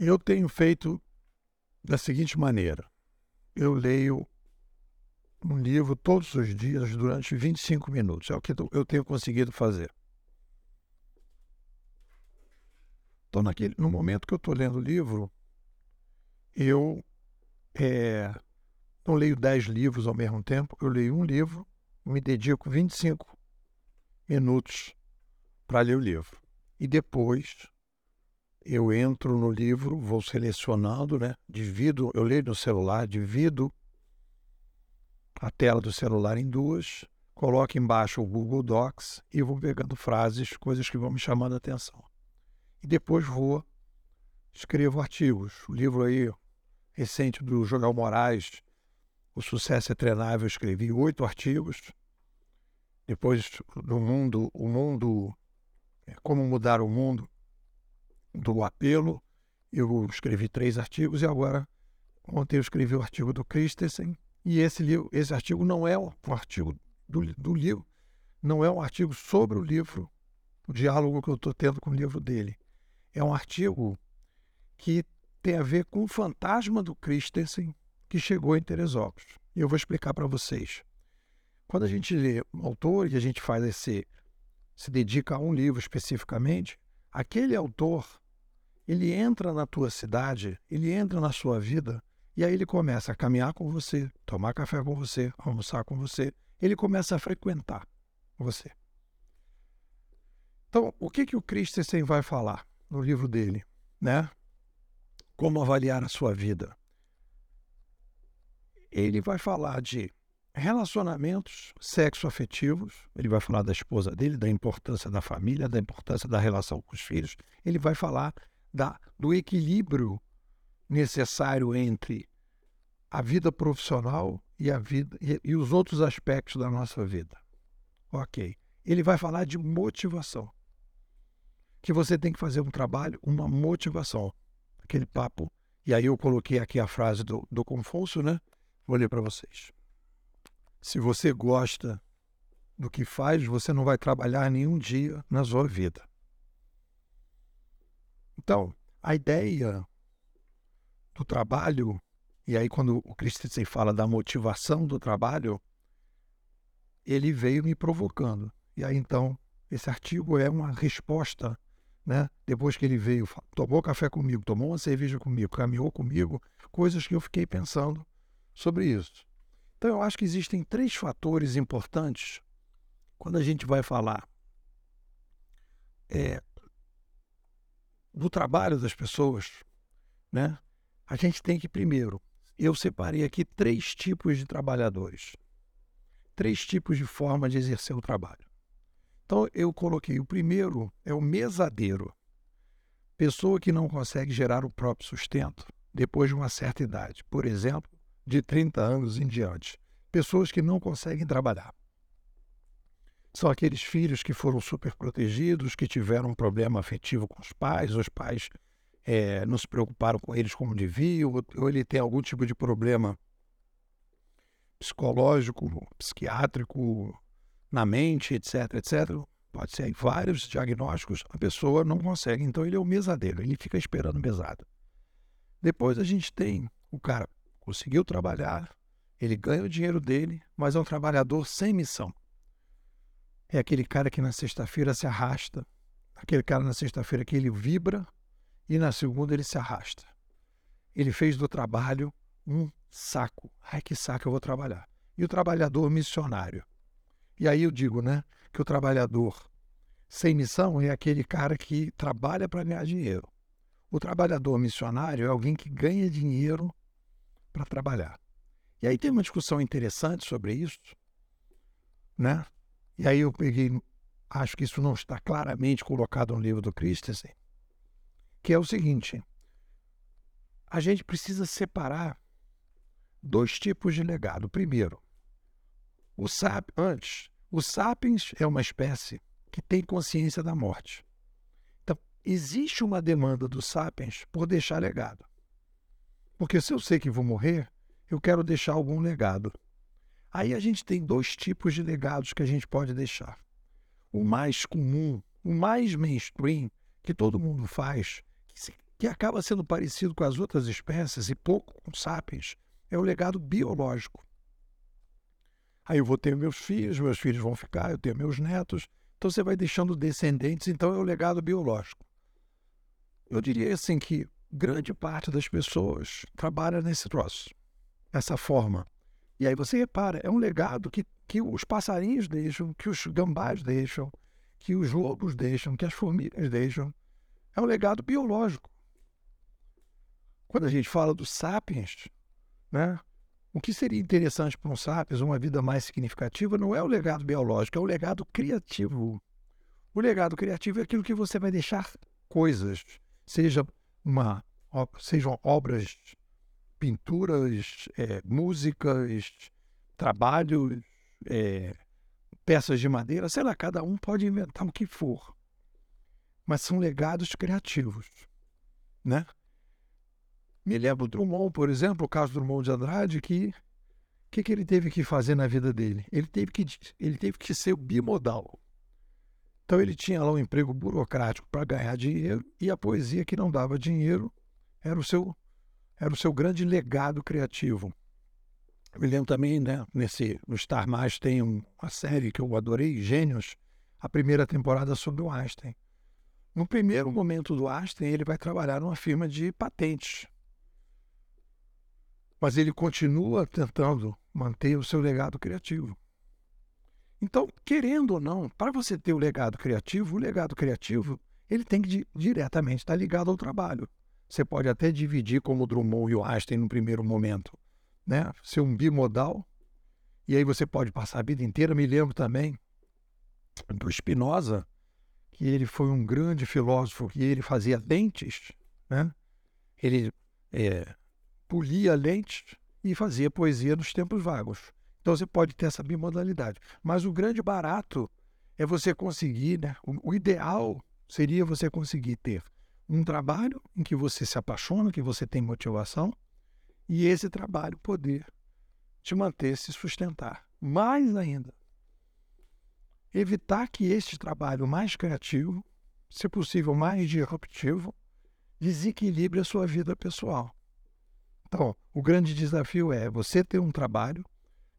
Eu tenho feito da seguinte maneira: eu leio um livro todos os dias durante 25 minutos. É o que eu tenho conseguido fazer. Então, naquele, no momento que eu estou lendo o livro, eu é, não leio 10 livros ao mesmo tempo, eu leio um livro, me dedico 25 minutos para ler o livro. E depois eu entro no livro, vou selecionando, né? Divido, eu leio no celular, divido a tela do celular em duas, coloco embaixo o Google Docs e vou pegando frases, coisas que vão me chamando a atenção. E depois vou escrevo artigos. O livro aí recente do Jogal Moraes, O Sucesso é Treinável, eu escrevi oito artigos. Depois do mundo, o mundo, é, como mudar o mundo, do apelo, eu escrevi três artigos e agora ontem eu escrevi o artigo do Christensen e esse livro, esse artigo não é um artigo do, do livro, não é um artigo sobre o livro, o diálogo que eu estou tendo com o livro dele. É um artigo que tem a ver com o fantasma do Christensen que chegou em Teresópolis. E eu vou explicar para vocês. Quando a gente lê um autor e a gente faz esse se dedica a um livro especificamente, aquele autor ele entra na tua cidade, ele entra na sua vida e aí ele começa a caminhar com você, tomar café com você, almoçar com você, ele começa a frequentar você. Então, o que que o Christensen vai falar no livro dele, né? Como avaliar a sua vida? Ele vai falar de relacionamentos sexo-afetivos, ele vai falar da esposa dele, da importância da família, da importância da relação com os filhos, ele vai falar da, do equilíbrio necessário entre a vida profissional e a vida e, e os outros aspectos da nossa vida. Ok. Ele vai falar de motivação. Que você tem que fazer um trabalho, uma motivação. Aquele papo. E aí eu coloquei aqui a frase do, do Confúcio, né? Vou ler para vocês. Se você gosta do que faz, você não vai trabalhar nenhum dia na sua vida. Então, a ideia do trabalho, e aí quando o Christensen fala da motivação do trabalho, ele veio me provocando. E aí então, esse artigo é uma resposta, né? Depois que ele veio, tomou café comigo, tomou uma cerveja comigo, caminhou comigo, coisas que eu fiquei pensando sobre isso. Então eu acho que existem três fatores importantes quando a gente vai falar é, do trabalho das pessoas, né? A gente tem que primeiro, eu separei aqui três tipos de trabalhadores, três tipos de forma de exercer o trabalho. Então eu coloquei o primeiro é o mesadeiro, pessoa que não consegue gerar o próprio sustento depois de uma certa idade, por exemplo, de 30 anos em diante, pessoas que não conseguem trabalhar. São aqueles filhos que foram super protegidos, que tiveram um problema afetivo com os pais, os pais é, não se preocuparam com eles como deviam, ou ele tem algum tipo de problema psicológico, psiquiátrico, na mente, etc, etc. Pode ser vários diagnósticos, a pessoa não consegue, então ele é o mesadeiro, ele fica esperando mesada. Depois a gente tem o cara conseguiu trabalhar, ele ganha o dinheiro dele, mas é um trabalhador sem missão. É aquele cara que na sexta-feira se arrasta, aquele cara na sexta-feira que ele vibra e na segunda ele se arrasta. Ele fez do trabalho um saco. Ai, que saco eu vou trabalhar. E o trabalhador missionário. E aí eu digo, né, que o trabalhador sem missão é aquele cara que trabalha para ganhar dinheiro. O trabalhador missionário é alguém que ganha dinheiro para trabalhar. E aí tem uma discussão interessante sobre isso, né? E aí eu peguei, acho que isso não está claramente colocado no livro do Christensen, que é o seguinte: a gente precisa separar dois tipos de legado. Primeiro, o sap antes, o sapiens é uma espécie que tem consciência da morte. Então, existe uma demanda do sapiens por deixar legado. Porque se eu sei que vou morrer, eu quero deixar algum legado. Aí a gente tem dois tipos de legados que a gente pode deixar. O mais comum, o mais mainstream, que todo mundo faz, que acaba sendo parecido com as outras espécies e pouco com sapiens, é o legado biológico. Aí eu vou ter meus filhos, meus filhos vão ficar, eu tenho meus netos. Então você vai deixando descendentes, então é o legado biológico. Eu diria assim que grande parte das pessoas trabalha nesse troço, dessa forma. E aí você repara, é um legado que, que os passarinhos deixam, que os gambás deixam, que os lobos deixam, que as formigas deixam. É um legado biológico. Quando a gente fala dos sapiens, né, o que seria interessante para um sapiens, uma vida mais significativa, não é o legado biológico, é o legado criativo. O legado criativo é aquilo que você vai deixar coisas, seja uma, sejam obras, pinturas, é, músicas, trabalhos, é, peças de madeira, sei lá, cada um pode inventar o que for. Mas são legados criativos, né? Me lembro Drummond, por exemplo, o caso do Drummond de Andrade, que o que, que ele teve que fazer na vida dele? Ele teve que, ele teve que ser bimodal. Então ele tinha lá um emprego burocrático para ganhar dinheiro e a poesia que não dava dinheiro era o seu, era o seu grande legado criativo. Eu me lembro também, né, nesse, no Star Mais tem uma série que eu adorei, Gênios, a primeira temporada sobre o Einstein. No primeiro momento do Einstein, ele vai trabalhar numa firma de patentes mas ele continua tentando manter o seu legado criativo. Então, querendo ou não, para você ter o legado criativo, o legado criativo ele tem que diretamente estar ligado ao trabalho. Você pode até dividir como o Drummond e o Einstein no primeiro momento, né? Ser um bimodal. E aí você pode passar a vida inteira. Me lembro também do Spinoza, que ele foi um grande filósofo, que ele fazia dentes, né? Ele é, polia lentes e fazia poesia nos tempos vagos. Então você pode ter essa bimodalidade. Mas o grande barato é você conseguir, né? o ideal seria você conseguir ter um trabalho em que você se apaixona, que você tem motivação, e esse trabalho poder te manter se sustentar. Mais ainda, evitar que este trabalho mais criativo, se possível mais disruptivo, desequilibre a sua vida pessoal. Então, o grande desafio é você ter um trabalho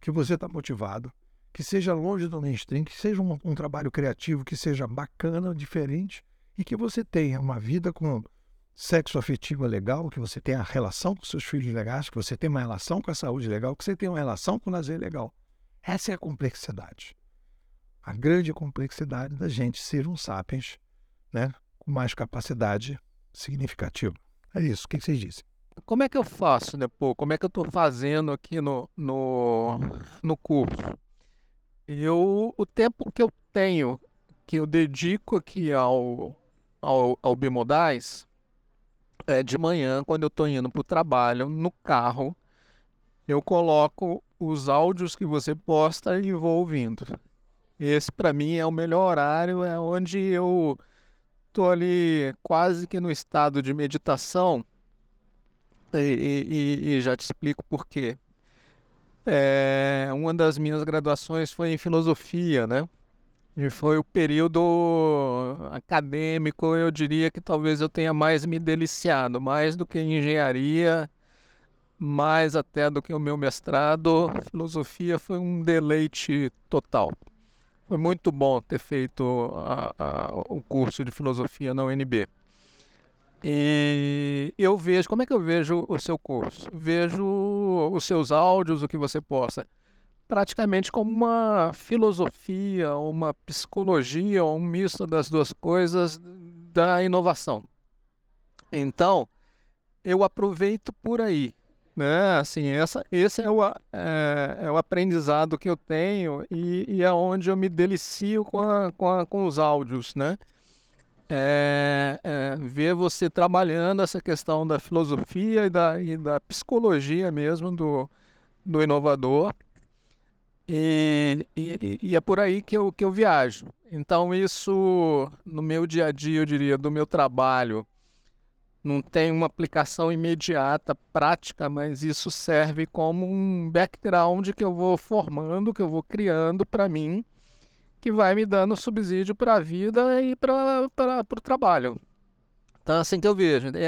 que você está motivado, que seja longe do mainstream, que seja um, um, trabalho criativo, que seja bacana, diferente e que você tenha uma vida com sexo afetivo legal, que você tenha relação com seus filhos legais, que você tenha uma relação com a saúde legal, que você tenha uma relação com o lazer legal. Essa é a complexidade. A grande complexidade da gente ser um sapiens né, com mais capacidade significativa. É isso. O que vocês dizem? como é que eu faço depois? Como é que eu estou fazendo aqui no, no, no curso? Eu, o tempo que eu tenho, que eu dedico aqui ao, ao, ao Bimodais, é de manhã, quando eu estou indo para o trabalho, no carro, eu coloco os áudios que você posta e vou ouvindo. Esse, para mim, é o melhor horário, é onde eu estou ali quase que no estado de meditação e, e, e já te explico por quê. É, uma das minhas graduações foi em filosofia, né? E foi o período acadêmico, eu diria que talvez eu tenha mais me deliciado, mais do que engenharia, mais até do que o meu mestrado. Filosofia foi um deleite total. Foi muito bom ter feito a, a, o curso de filosofia na UNB. E eu vejo, como é que eu vejo o seu curso? Vejo os seus áudios, o que você posta, praticamente como uma filosofia, uma psicologia, um misto das duas coisas da inovação. Então, eu aproveito por aí, né? Assim, essa, esse é o, é, é o aprendizado que eu tenho e, e é onde eu me delicio com, a, com, a, com os áudios, né? é, é, ver você trabalhando essa questão da filosofia e da, e da psicologia mesmo do, do inovador. E, e, e, é por aí que eu, que eu viajo. Então, isso no meu dia a dia, eu diria, do meu trabalho, não tem uma aplicação imediata, prática, mas isso serve como um background que eu vou formando, que eu vou criando para mim que vai me dando subsídio para a vida e para o trabalho. Então, assim que eu vejo. É